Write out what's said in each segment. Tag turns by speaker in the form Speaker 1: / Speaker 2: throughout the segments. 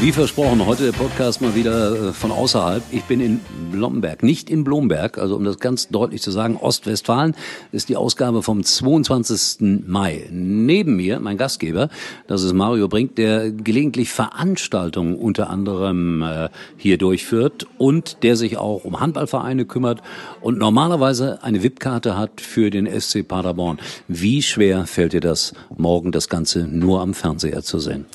Speaker 1: Wie versprochen, heute der Podcast mal wieder äh, von außerhalb. Ich bin in Blomberg, nicht in Blomberg, also um das ganz deutlich zu sagen, Ostwestfalen ist die Ausgabe vom 22. Mai. Neben mir, mein Gastgeber, das ist Mario Brink, der gelegentlich Veranstaltungen unter anderem äh, hier durchführt und der sich auch um Handballvereine kümmert und normalerweise eine VIP-Karte hat für den SC Paderborn. Wie schwer fällt dir das, morgen das Ganze nur am Fernseher zu sehen?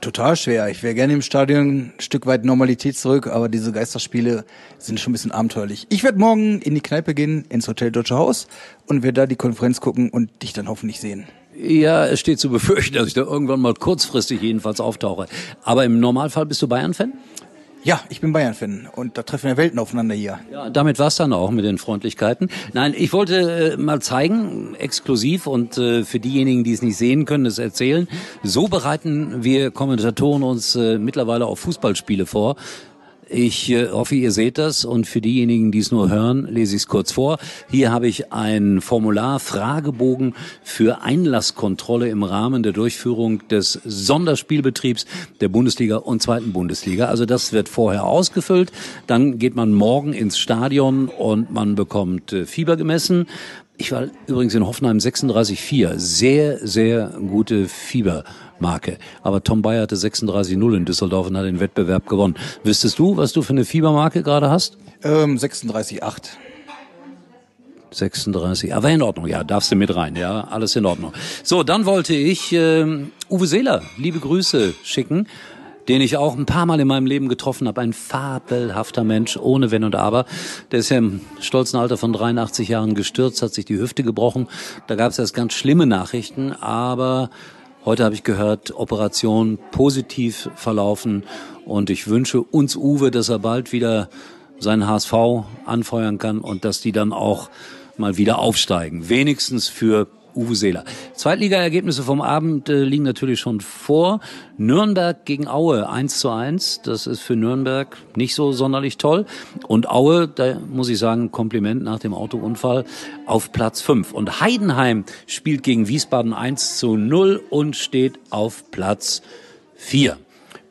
Speaker 2: Total schwer. Ich wäre gerne im Stadion ein Stück weit Normalität zurück, aber diese Geisterspiele sind schon ein bisschen abenteuerlich. Ich werde morgen in die Kneipe gehen, ins Hotel Deutsche Haus und werde da die Konferenz gucken und dich dann hoffentlich sehen.
Speaker 1: Ja, es steht zu befürchten, dass ich da irgendwann mal kurzfristig jedenfalls auftauche. Aber im Normalfall bist du Bayern-Fan?
Speaker 2: Ja, ich bin Bayern-Fan und da treffen wir Welten aufeinander hier.
Speaker 1: Ja, damit war's dann auch mit den Freundlichkeiten. Nein, ich wollte äh, mal zeigen, exklusiv und äh, für diejenigen, die es nicht sehen können, es erzählen. So bereiten wir Kommentatoren uns äh, mittlerweile auf Fußballspiele vor. Ich äh, hoffe, ihr seht das und für diejenigen, die es nur hören, lese ich es kurz vor. Hier habe ich ein Formular, Fragebogen für Einlasskontrolle im Rahmen der Durchführung des Sonderspielbetriebs der Bundesliga und zweiten Bundesliga. Also das wird vorher ausgefüllt. Dann geht man morgen ins Stadion und man bekommt äh, Fieber gemessen. Ich war übrigens in Hoffenheim 36,4. Sehr, sehr gute Fiebermarke. Aber Tom Bayer hatte 36,0 in Düsseldorf und hat den Wettbewerb gewonnen. Wüsstest du, was du für eine Fiebermarke gerade hast?
Speaker 2: Ähm, 36,8.
Speaker 1: 36, aber in Ordnung, ja, darfst du mit rein, ja, alles in Ordnung. So, dann wollte ich äh, Uwe Seeler liebe Grüße schicken, den ich auch ein paar Mal in meinem Leben getroffen habe, ein fabelhafter Mensch, ohne Wenn und Aber. Der ist ja im stolzen Alter von 83 Jahren gestürzt, hat sich die Hüfte gebrochen. Da gab es erst ganz schlimme Nachrichten, aber heute habe ich gehört, Operation positiv verlaufen und ich wünsche uns Uwe, dass er bald wieder seinen HSV anfeuern kann und dass die dann auch mal wieder aufsteigen. Wenigstens für Uwe Seeler. Zweitliga-Ergebnisse vom Abend äh, liegen natürlich schon vor. Nürnberg gegen Aue 1 zu 1. Das ist für Nürnberg nicht so sonderlich toll. Und Aue, da muss ich sagen, Kompliment nach dem Autounfall auf Platz 5. Und Heidenheim spielt gegen Wiesbaden 1 zu 0 und steht auf Platz 4.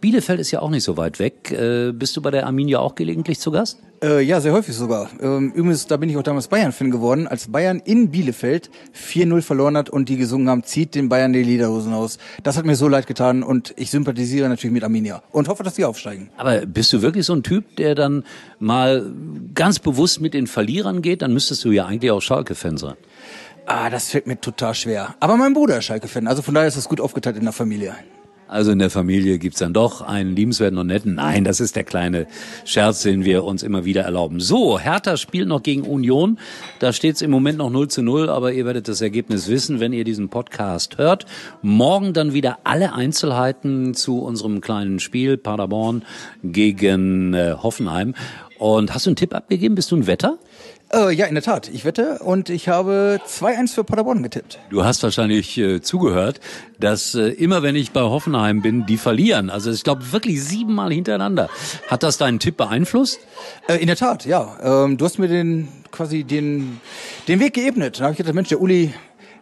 Speaker 1: Bielefeld ist ja auch nicht so weit weg. Äh, bist du bei der Arminia auch gelegentlich zu Gast?
Speaker 2: Äh, ja, sehr häufig sogar. Ähm, übrigens, da bin ich auch damals Bayern-Fan geworden, als Bayern in Bielefeld 4-0 verloren hat und die gesungen haben, zieht den Bayern die Lederhosen aus. Das hat mir so leid getan und ich sympathisiere natürlich mit Arminia und hoffe, dass die aufsteigen.
Speaker 1: Aber bist du wirklich so ein Typ, der dann mal ganz bewusst mit den Verlierern geht? Dann müsstest du ja eigentlich auch Schalke-Fan sein.
Speaker 2: Ah, das fällt mir total schwer. Aber mein Bruder ist Schalke-Fan, also von daher ist das gut aufgeteilt in der Familie.
Speaker 1: Also in der Familie gibt's dann doch einen liebenswerten und netten. Nein, das ist der kleine Scherz, den wir uns immer wieder erlauben. So, Hertha spielt noch gegen Union. Da steht's im Moment noch 0 zu 0, aber ihr werdet das Ergebnis wissen, wenn ihr diesen Podcast hört. Morgen dann wieder alle Einzelheiten zu unserem kleinen Spiel Paderborn gegen äh, Hoffenheim. Und hast du einen Tipp abgegeben? Bist du ein Wetter?
Speaker 2: Äh, ja, in der Tat. Ich wette und ich habe 2-1 für Paderborn getippt.
Speaker 1: Du hast wahrscheinlich äh, zugehört, dass äh, immer wenn ich bei Hoffenheim bin, die verlieren. Also ich glaube wirklich siebenmal hintereinander. Hat das deinen Tipp beeinflusst?
Speaker 2: Äh, in der Tat, ja. Ähm, du hast mir den quasi den den Weg geebnet. Da habe ich gedacht, Mensch, der Uli,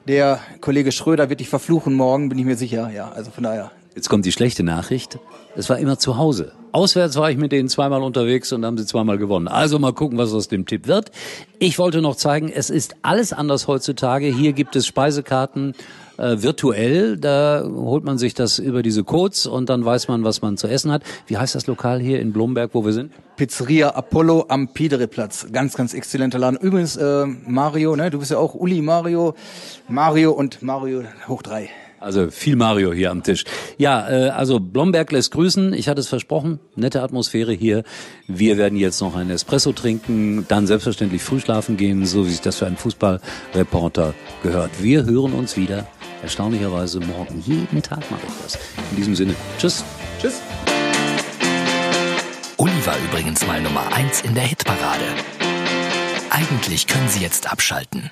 Speaker 2: der Kollege Schröder wird dich verfluchen morgen, bin ich mir sicher. Ja, also von daher.
Speaker 1: Jetzt kommt die schlechte Nachricht. Es war immer zu Hause. Auswärts war ich mit denen zweimal unterwegs und haben sie zweimal gewonnen. Also mal gucken, was aus dem Tipp wird. Ich wollte noch zeigen, es ist alles anders heutzutage. Hier gibt es Speisekarten äh, virtuell. Da holt man sich das über diese Codes und dann weiß man, was man zu essen hat. Wie heißt das Lokal hier in Blomberg, wo wir sind?
Speaker 2: Pizzeria Apollo am Piedereplatz. Ganz, ganz exzellenter Laden. Übrigens, äh, Mario, ne, du bist ja auch Uli Mario, Mario und Mario hoch drei.
Speaker 1: Also viel Mario hier am Tisch. Ja, äh, also Blomberg lässt grüßen. Ich hatte es versprochen. Nette Atmosphäre hier. Wir werden jetzt noch einen Espresso trinken, dann selbstverständlich früh schlafen gehen, so wie sich das für einen Fußballreporter gehört. Wir hören uns wieder. Erstaunlicherweise morgen. Jeden Tag mache ich das. In diesem Sinne. Tschüss.
Speaker 2: Tschüss.
Speaker 3: Uli war übrigens mal Nummer eins in der Hitparade. Eigentlich können Sie jetzt abschalten.